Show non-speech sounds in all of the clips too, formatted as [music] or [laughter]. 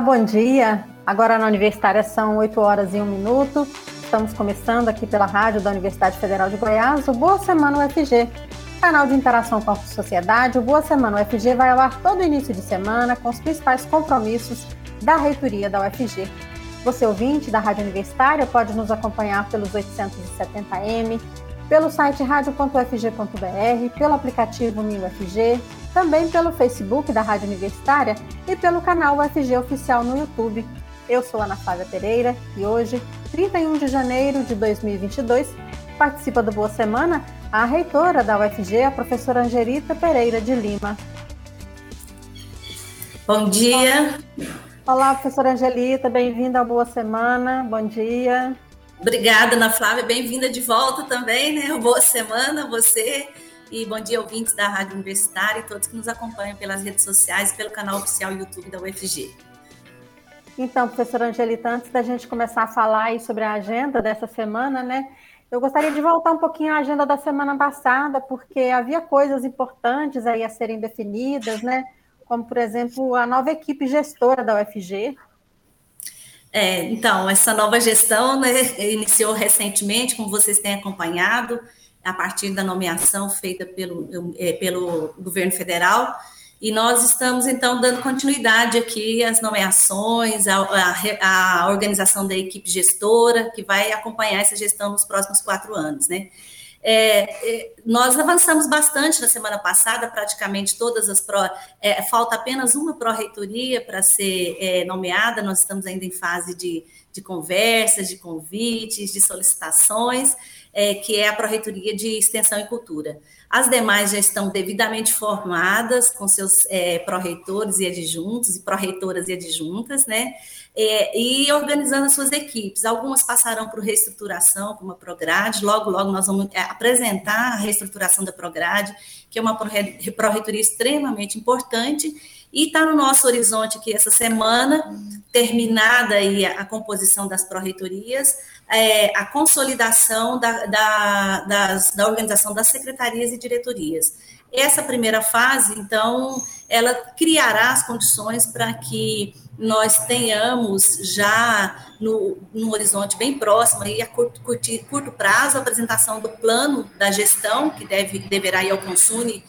Bom dia. Agora na Universitária são 8 horas e 1 minuto. Estamos começando aqui pela rádio da Universidade Federal de Goiás o Boa Semana UFG, canal de interação com a sociedade. O Boa Semana UFG vai ao ar todo início de semana com os principais compromissos da reitoria da UFG. Você ouvinte da Rádio Universitária pode nos acompanhar pelos 870M, pelo site radio.ufg.br, pelo aplicativo MinUFG, também pelo Facebook da Rádio Universitária e pelo canal UFG Oficial no YouTube. Eu sou Ana Flávia Pereira e hoje, 31 de janeiro de 2022, participa do Boa Semana a reitora da UFG, a professora Angelita Pereira de Lima. Bom dia. Olá, professora Angelita, bem-vinda ao Boa Semana. Bom dia. Obrigada, Ana Flávia, bem-vinda de volta também, né? Boa semana, você. E bom dia, ouvintes da Rádio Universitária e todos que nos acompanham pelas redes sociais e pelo canal oficial YouTube da UFG. Então, professora Angelita, antes da gente começar a falar sobre a agenda dessa semana, né? Eu gostaria de voltar um pouquinho à agenda da semana passada, porque havia coisas importantes aí a serem definidas, né? Como, por exemplo, a nova equipe gestora da UFG, é, então, essa nova gestão né, iniciou recentemente, como vocês têm acompanhado, a partir da nomeação feita pelo, é, pelo governo federal, e nós estamos, então, dando continuidade aqui às nomeações, à, à, organização da equipe gestora, que vai acompanhar essa gestão nos próximos quatro anos, né? É, é, nós avançamos bastante na semana passada, praticamente todas as pró. É, falta apenas uma pró-reitoria para ser é, nomeada, nós estamos ainda em fase de, de conversas, de convites, de solicitações, é, que é a pró-reitoria de Extensão e Cultura. As demais já estão devidamente formadas, com seus é, pró-reitores e adjuntos, e pró-reitoras e adjuntas, né? é, e organizando as suas equipes. Algumas passarão por reestruturação, como a Prograde, logo, logo nós vamos é, apresentar a reestruturação da Prograde, que é uma pró-reitoria extremamente importante, e está no nosso horizonte aqui essa semana, terminada aí a, composição das pró-reitorias, é, a consolidação da, da, das, da organização das secretarias e diretorias. Essa primeira fase, então, ela criará as condições para que nós tenhamos já no, no horizonte bem próximo, aí a curto, curto, curto, prazo, a apresentação do plano da gestão, que deve, deverá ir ao Consune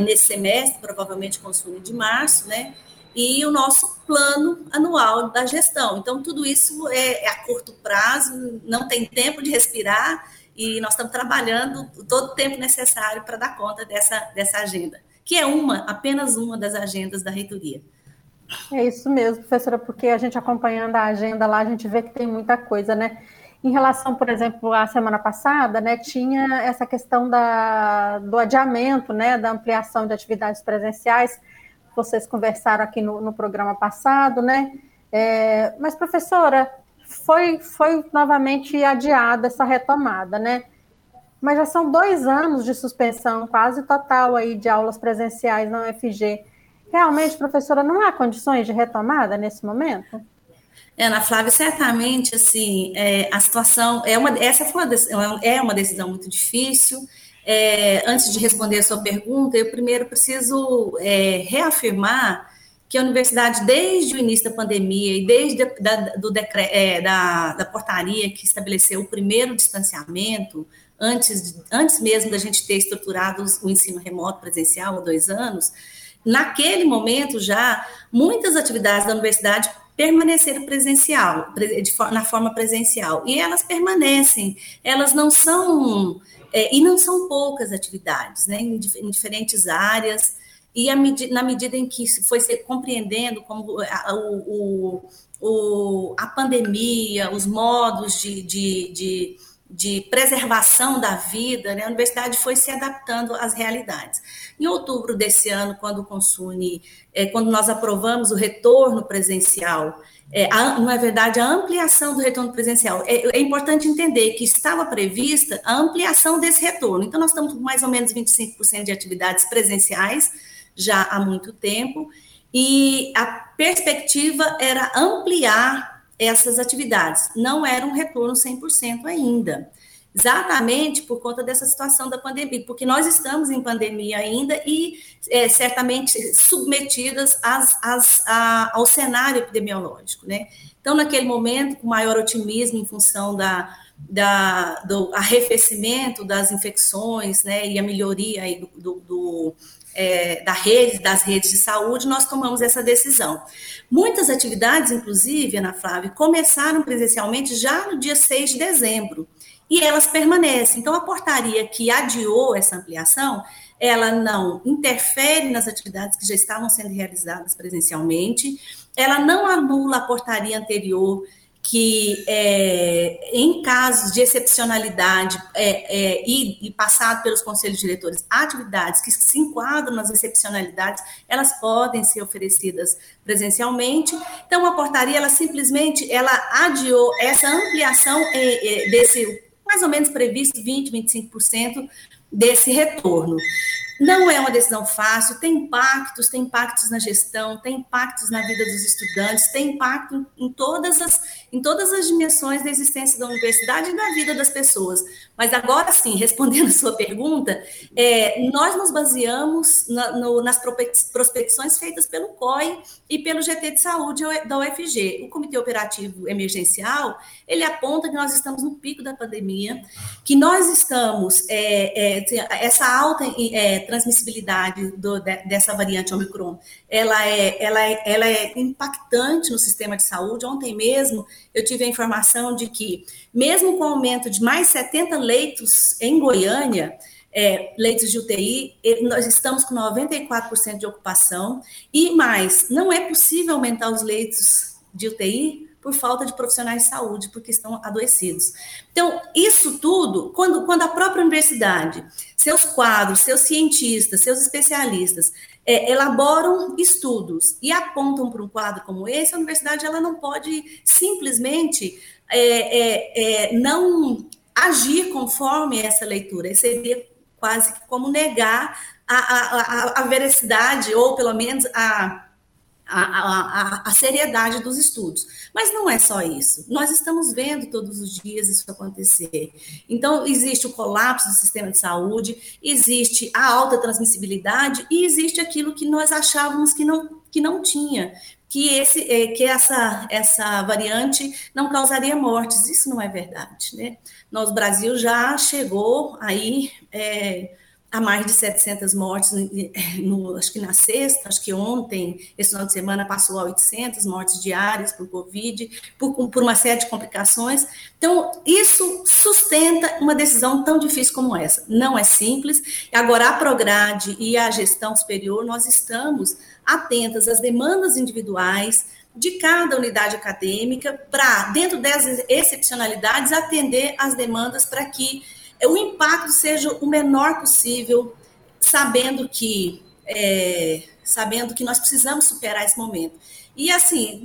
nesse semestre, provavelmente Consune de março, né? E o nosso plano anual da gestão. Então, tudo isso é, é a curto prazo, não tem tempo de respirar, e nós estamos trabalhando todo o tempo necessário para dar conta dessa, dessa agenda, que é uma, apenas uma das agendas da reitoria. É isso mesmo, professora, porque a gente acompanhando a agenda lá, a gente vê que tem muita coisa, né? Em relação, por exemplo, à semana passada, né, tinha essa questão da, do adiamento, né, da ampliação de atividades presenciais. Vocês conversaram aqui no, no programa passado, né? É, mas, professora, foi, foi novamente adiada essa retomada, né? Mas já são dois anos de suspensão quase total aí de aulas presenciais na UFG. Realmente, professora, não há condições de retomada nesse momento? Ana Flávia, certamente, assim, é, a situação é uma, essa foi uma, é uma decisão muito difícil. É, antes de responder a sua pergunta, eu primeiro preciso é, reafirmar que a universidade, desde o início da pandemia e desde da, do decre, é, da, da portaria que estabeleceu o primeiro distanciamento, antes, antes mesmo da gente ter estruturado o ensino remoto presencial há dois anos, naquele momento já, muitas atividades da universidade permaneceram presencial, na forma presencial, e elas permanecem, elas não são, é, e não são poucas atividades, né, em, em diferentes áreas, e na medida em que foi se compreendendo como a, o, o, a pandemia, os modos de, de, de de preservação da vida, né, a universidade foi se adaptando às realidades. Em outubro desse ano, quando o Consune, é, quando nós aprovamos o retorno presencial, é, a, não é verdade, a ampliação do retorno presencial. É, é, importante entender que estava prevista a ampliação desse retorno. Então, nós estamos com mais ou menos 25% de atividades presenciais já há muito tempo, e a perspectiva era ampliar essas atividades. Não era um retorno 100% ainda. Exatamente por conta dessa situação da pandemia, porque nós estamos em pandemia ainda e é, certamente submetidas às, às, a, ao cenário epidemiológico, né? Então, naquele momento, com maior otimismo em função da, da, do arrefecimento das infecções, né, e a melhoria do, do é, da rede, das redes de saúde, nós tomamos essa decisão. Muitas atividades, inclusive, Ana Flávia, começaram presencialmente já no dia 6 de dezembro, e elas permanecem. Então, a portaria que adiou essa ampliação, ela não interfere nas atividades que já estavam sendo realizadas presencialmente, ela não anula a portaria anterior que é, em casos de excepcionalidade é, é, e, e, passado pelos conselhos diretores, atividades que se enquadram nas excepcionalidades, elas podem ser oferecidas presencialmente. Então, a portaria, ela simplesmente, ela adiou essa ampliação é, é, desse, mais ou menos previsto, 20%, 25% desse retorno. Não é uma decisão fácil, tem impactos, tem impactos na gestão, tem impactos na vida dos estudantes, tem impacto em todas as, em todas as dimensões da existência da universidade e da vida das pessoas. Mas agora sim, [laughs] respondendo a sua pergunta, é, nós nos baseamos na, no, nas prospecções feitas pelo COI e pelo GT de Saúde da UFG. O Comitê Operativo Emergencial, ele aponta que nós estamos no pico da pandemia, que nós estamos, é, é, essa alta é, transmissibilidade do, dessa variante Omicron, ela é, ela, é, ela é impactante no sistema de saúde. Ontem mesmo eu tive a informação de que, mesmo com o aumento de mais 70 leitos em Goiânia, é, leitos de UTI, nós estamos com 94% de ocupação, e mais, não é possível aumentar os leitos de UTI por falta de profissionais de saúde, porque estão adoecidos. Então, isso tudo, quando, quando a própria universidade, seus quadros, seus cientistas, seus especialistas, é, elaboram estudos e apontam para um quadro como esse, a universidade ela não pode simplesmente é, é, é não agir conforme essa leitura. Seria quase como negar a, a, a, a veracidade, ou pelo menos a a, a, a, seriedade dos estudos. Mas não é só isso. Nós estamos vendo todos os dias isso acontecer. Então, existe o colapso do sistema de saúde, existe a alta transmissibilidade e existe aquilo que nós achávamos que não, que não tinha, que, esse, é, que essa, essa variante não causaria mortes. Isso não é verdade. Né? Nós, Brasil já chegou aí. É, há mais de 700 mortes, [laughs] no, acho que na sexta, acho que ontem, esse final de semana, passou a 800 mortes diárias por Covid, por, por uma série de complicações. Então, isso sustenta uma decisão tão difícil como essa. Não é simples. Agora, a Prograde e a gestão superior, nós estamos atentas às demandas individuais, de cada unidade acadêmica, para, dentro dessas excepcionalidades, atender às demandas para que o impacto seja o menor possível, sabendo que é, sabendo que nós precisamos superar esse momento. E assim,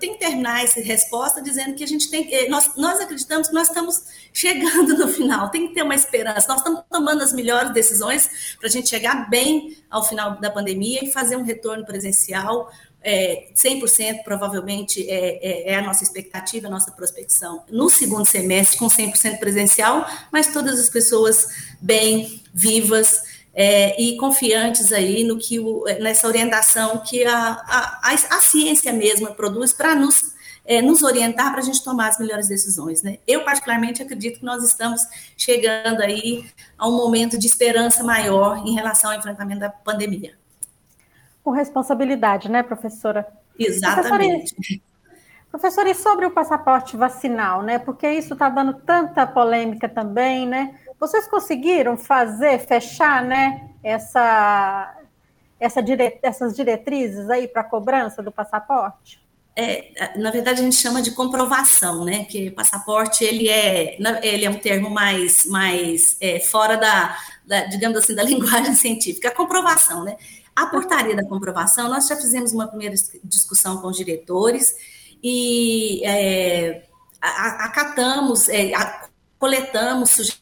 tem que terminar essa resposta dizendo que a gente tem que. Nós, nós acreditamos que nós estamos chegando no final, tem que ter uma esperança. Nós estamos tomando as melhores decisões para a gente chegar bem ao final da pandemia e fazer um retorno presencial é, 100% provavelmente é, é, é, a nossa expectativa, a nossa prospecção no segundo semestre, com 100% presencial, mas todas as pessoas bem, vivas é, e confiantes aí no que o, nessa orientação que a, a, a, ciência mesma produz para nos, é, nos orientar para a gente tomar as melhores decisões. Né? Eu, particularmente, acredito que nós estamos chegando aí a um momento de esperança maior em relação ao enfrentamento da pandemia com responsabilidade, né, professora? Exatamente. Professora, professora, e sobre o passaporte vacinal, né? Porque isso está dando tanta polêmica também, né? Vocês conseguiram fazer, fechar, né, essa, essa dire, essas diretrizes aí para cobrança do passaporte? é, na verdade a gente chama de comprovação, né? Que passaporte ele é, ele é um termo mais, mais é, fora da, da, digamos assim, da [laughs] linguagem científica. A comprovação, né? A portaria da comprovação, nós já fizemos uma primeira discussão com os diretores e é, acatamos, é, coletamos sugestões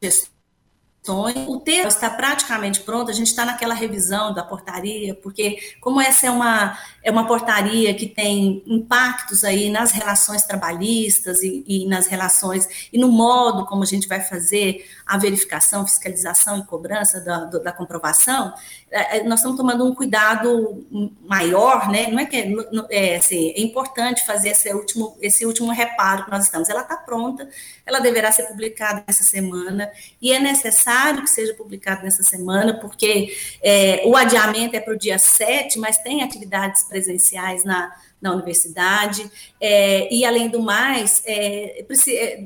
Yes. O texto está praticamente pronto, a gente está naquela revisão da portaria, porque como essa é uma, é uma portaria que tem impactos aí nas relações trabalhistas e, e nas relações, e no modo como a gente vai fazer a verificação, fiscalização e cobrança da, da comprovação, é, é, nós estamos tomando um cuidado maior, né? Não é que é, é, assim, é importante fazer esse último, esse último reparo que nós estamos. Ela está pronta, ela deverá ser publicada essa semana, e é necessário que seja publicada nessa semana, porque é, o adiamento é para o dia 7, mas tem atividades presenciais na, na universidade, é, e além do mais, é,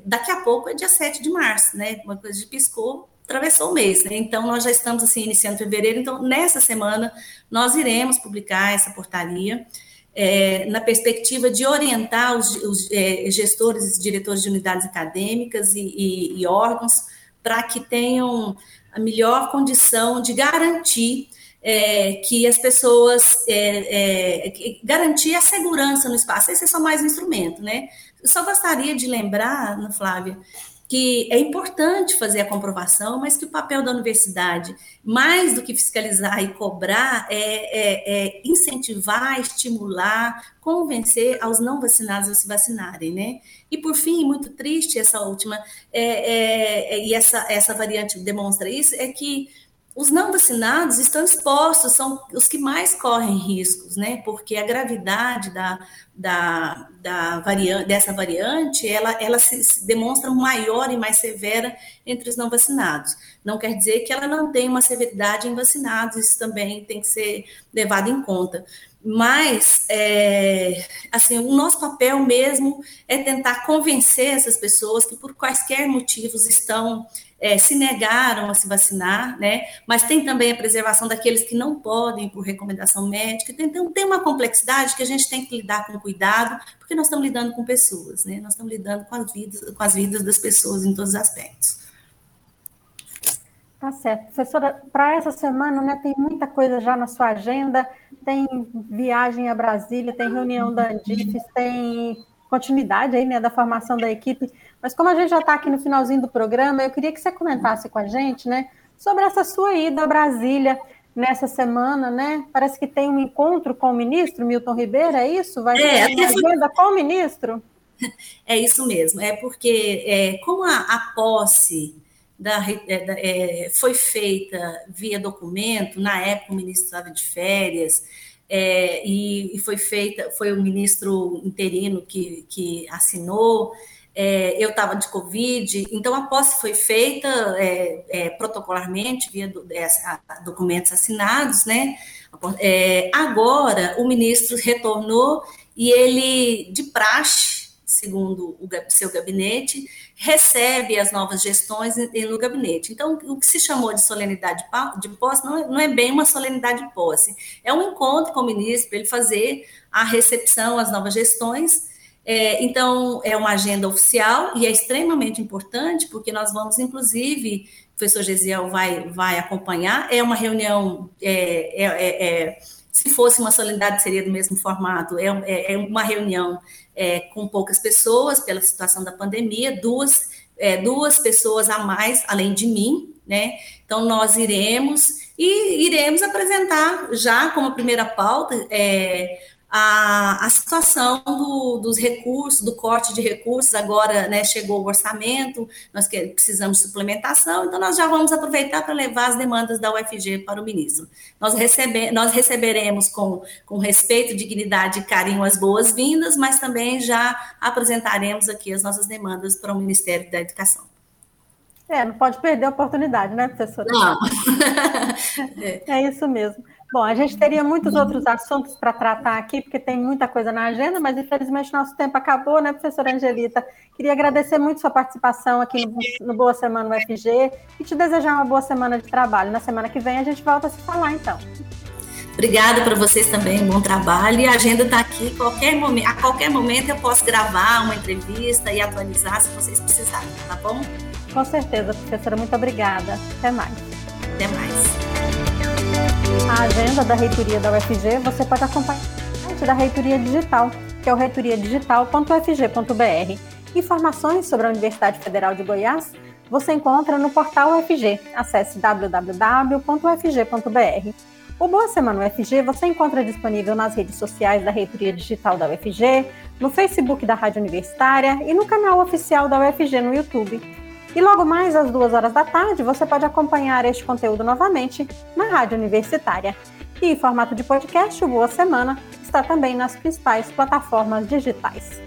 daqui a pouco é dia 7 de março, né? Uma coisa de piscou, atravessou o mês, né? Então, nós já estamos, assim, iniciando fevereiro, então, nessa semana, nós iremos publicar essa portaria, é, na perspectiva de orientar os, os é, gestores diretores de unidades acadêmicas e, e, e órgãos para que tenham a melhor condição de garantir é, que as pessoas é, é, garantir a segurança no espaço. Esse é só mais um instrumento, né? Eu só gostaria de lembrar, Flávia, que é importante fazer a comprovação, mas que o papel da universidade, mais do que fiscalizar e cobrar, é, é, é incentivar, estimular, convencer aos não vacinados a se vacinarem, né? E por fim, muito triste essa última, é, é, e essa, essa variante demonstra isso, é que os não vacinados estão expostos, são os que mais correm riscos, né? Porque a gravidade da, da, da variante, dessa variante, ela, ela se, demonstra maior e mais severa entre os não vacinados. Não quer dizer que ela não tem uma severidade em vacinados, isso também tem que ser levado em conta. Mas, é, assim, o nosso papel mesmo é tentar convencer essas pessoas que, por quaisquer motivos, estão é, se negaram a se vacinar, né? Mas tem também a preservação daqueles que não podem por recomendação médica. Então tem uma complexidade que a gente tem que lidar com cuidado, porque nós estamos lidando com pessoas, né? Nós estamos lidando com as vidas, com as vidas das pessoas em todos os aspectos. Tá certo. Professora, para essa semana, né, tem muita coisa já na sua agenda, tem viagem a Brasília, tem reunião da Andifes, tem continuidade aí, né, da formação da equipe. Mas como a gente já está aqui no finalzinho do programa, eu queria que você comentasse com a gente, né, sobre essa sua ida a Brasília nessa semana, né? Parece que tem um encontro com o ministro Milton Ribeiro, é isso? Vai é, ter uma agenda com o ministro? [laughs] É isso mesmo, é porque é, como a, a posse da, é, da, é, foi feita via documento, na época o ministro estava de férias, é, e, e, foi feita, foi o ministro interino que, que assinou, é, eu estava de Covid, então a posse foi feita é, é, protocolarmente, via do, é, documentos assinados, né? É, agora o ministro retornou e ele, de praxe, segundo o seu gabinete, recebe as novas gestões no gabinete. Então, o que se chamou de solenidade de posse não é, não é bem uma solenidade de posse, é um encontro com o ministro para ele fazer a recepção às novas gestões. É, então, é uma agenda oficial e é extremamente importante, porque nós vamos, inclusive, o professor Gesiel vai, vai acompanhar, é uma reunião, é, é, é, é se fosse uma solenidade, seria do mesmo formato, é, é, é uma reunião é, com poucas pessoas, pela situação da pandemia, duas, é, duas pessoas a mais, além de mim, né? Então, nós iremos e iremos apresentar já como primeira pauta é, a, a situação do, dos recursos, do corte de recursos, agora né, chegou o orçamento, nós que, precisamos de suplementação, então nós já vamos aproveitar para levar as demandas da UFG para o ministro. Nós, recebe, nós receberemos com, com respeito, dignidade e carinho as boas-vindas, mas também já apresentaremos aqui as nossas demandas para o Ministério da Educação. É, não pode perder a oportunidade, né, professora? Não. [laughs] é. é isso mesmo. Bom, a gente teria muitos outros assuntos para tratar aqui, porque tem muita coisa na agenda, mas infelizmente nosso tempo acabou, né, professora Angelita? Queria agradecer muito sua participação aqui no, no Boa Semana UFG e te desejar uma boa semana de trabalho. Na semana que vem a gente volta a se falar, então. Obrigada para vocês também, bom trabalho. E a agenda está aqui, qualquer momento, a qualquer momento eu posso gravar uma entrevista e atualizar se vocês precisarem, tá bom? Com certeza, professora, muito obrigada. Até mais. Até mais. A agenda da reitoria da UFG você pode acompanhar da reitoria digital, que é o reitoriadigital.ufg.br. Informações sobre a Universidade Federal de Goiás você encontra no portal UFG. Acesse www.ufg.br. O Boa Semana UFG você encontra disponível nas redes sociais da Reitoria Digital da UFG, no Facebook da Rádio Universitária e no canal oficial da UFG no YouTube. E logo mais às duas horas da tarde você pode acompanhar este conteúdo novamente na Rádio Universitária. E em formato de podcast, o Boa Semana está também nas principais plataformas digitais.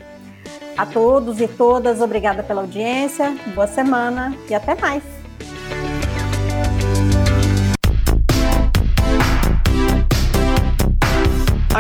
A todos e todas, obrigada pela audiência, boa semana e até mais!